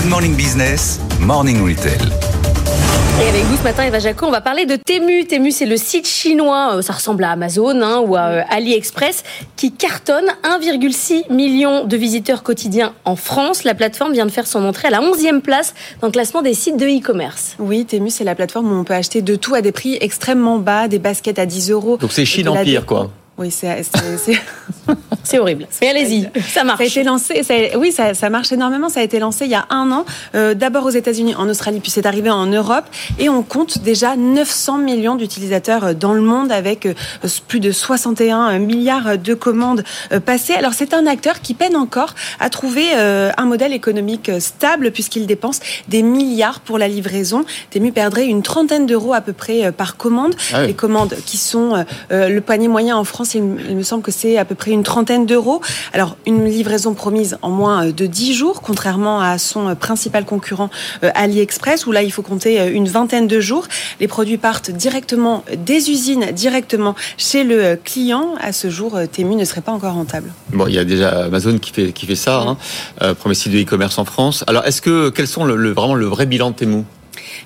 Good Morning Business, Morning Retail. Et avec vous ce matin, Eva Jaco, on va parler de Temu. Temu, c'est le site chinois, euh, ça ressemble à Amazon hein, ou à euh, AliExpress, qui cartonne 1,6 million de visiteurs quotidiens en France. La plateforme vient de faire son entrée à la 11e place dans le classement des sites de e-commerce. Oui, Temu, c'est la plateforme où on peut acheter de tout à des prix extrêmement bas, des baskets à 10 euros. Donc c'est Chine Empire, quoi. Oui, c'est. horrible. Mais allez-y, ça marche. Ça a été lancé, ça a- oui, ça, ça marche énormément. Ça a été lancé il y a un an, euh, d'abord aux États-Unis, en Australie, puis c'est arrivé en Europe. Et on compte déjà 900 millions d'utilisateurs euh, dans le monde avec euh, plus de 61 milliards de commandes euh, passées. Alors c'est un acteur qui peine encore à trouver euh, un modèle économique stable puisqu'il dépense des milliards pour la livraison. Temu perdrait une trentaine d'euros à peu près euh, par commande. Ah oui. Les commandes qui sont le panier moyen en France, il, il me semble que c'est à peu près une trentaine d'euros. Alors une livraison promise en moins euh, de 10 jours, contrairement à son euh, principal concurrent euh, AliExpress, où là il faut compter une vingtaine de jours. Les produits partent directement des usines, directement chez le client. À ce jour, Temu ne serait pas encore rentable. Bon, il y a déjà Amazon qui fait qui fait ça, hein. Euh, premier site de e-commerce en France. Alors, est-ce que quels sont le, le- vraiment le vrai bilan de Temu?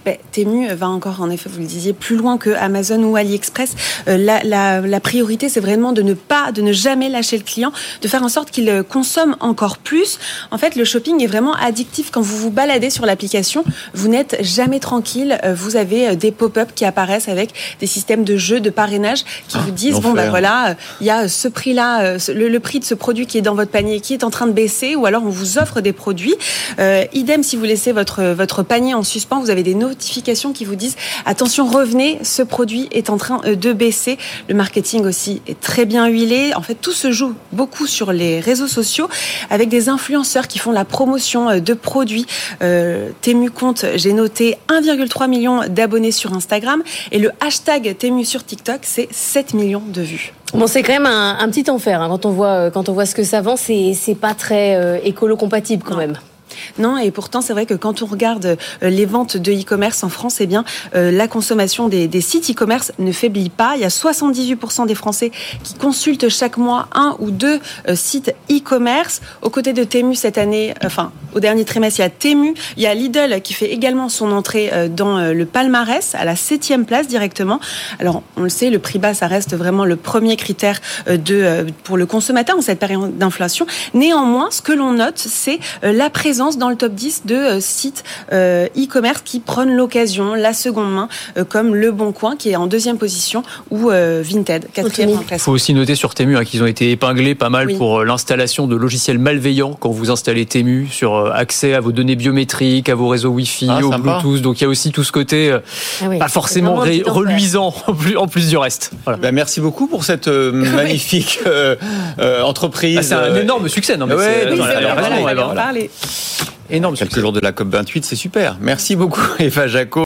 Ben, Temu va encore, en effet, vous le disiez, plus loin que Amazon ou AliExpress. Euh, la, la, la priorité, c'est vraiment de ne pas, de ne jamais lâcher le client, de faire en sorte qu'il euh, consomme encore plus. En fait, le shopping est vraiment addictif. Quand vous vous baladez sur l'application, vous n'êtes jamais tranquille. Euh, Vous avez des pop-up qui apparaissent avec des systèmes de jeux, de parrainage qui vous disent bon ben voilà, il y a ce prix-là, le, le prix de ce produit qui est dans votre panier qui est en train de baisser, ou alors on vous offre des produits. Euh, idem si vous laissez votre votre panier en suspens, vous avez des notifications qui vous disent attention revenez, ce produit est en train euh, de baisser. Le marketing aussi est très bien huilé. En fait, tout se joue beaucoup sur les réseaux sociaux avec des influenceurs qui font la promotion euh, de produits. Euh, Temu compte, j'ai noté 1,3 million d'abonnés sur Instagram et le hashtag Temu sur TikTok, c'est 7 millions de vues. Bon, c'est quand même un, un petit enfer hein, quand on voit euh, quand on voit ce que ça vend. C'est c'est pas très euh, écolo compatible quand Non. même. Non, et pourtant, c'est vrai que quand on regarde euh, les ventes de e-commerce en France, eh bien, euh, la consommation des, sites e-commerce ne faiblit pas. Il y a 78% des Français qui consultent chaque mois un ou deux euh, sites e-commerce. Aux côtés de Temu cette année, enfin, au dernier trimestre, il y a Temu, il y a Lidl qui fait également son entrée dans le palmarès à la septième place directement. Alors, on le sait, le prix bas, ça reste vraiment le premier critère de, pour le consommateur en cette période d'inflation. Néanmoins, ce que l'on note, c'est la présence dans le top 10 de euh, sites euh, e-commerce qui prennent l'occasion, la seconde main, euh, comme Le Bon Coin, qui est en deuxième position, ou Vinted, quatrième en Il faut aussi noter sur Temu hein, qu'ils ont été épinglés pas mal Oui. pour l'installation de logiciels malveillants quand vous installez Temu sur accès à vos données biométriques, à vos réseaux Wi-Fi, Ah, au sympa. Bluetooth. Donc il y a aussi tout ce côté Ah oui, pas c'est forcément reluisant en plus, en plus du reste. Voilà. Ben, merci beaucoup pour cette euh, magnifique euh, euh, entreprise. Ah, c'est un énorme succès, non mais ouais, c'est- oui, non, c'est elle énorme Quelques jours de la COP 28, c'est super. Merci beaucoup, Eva Jaco.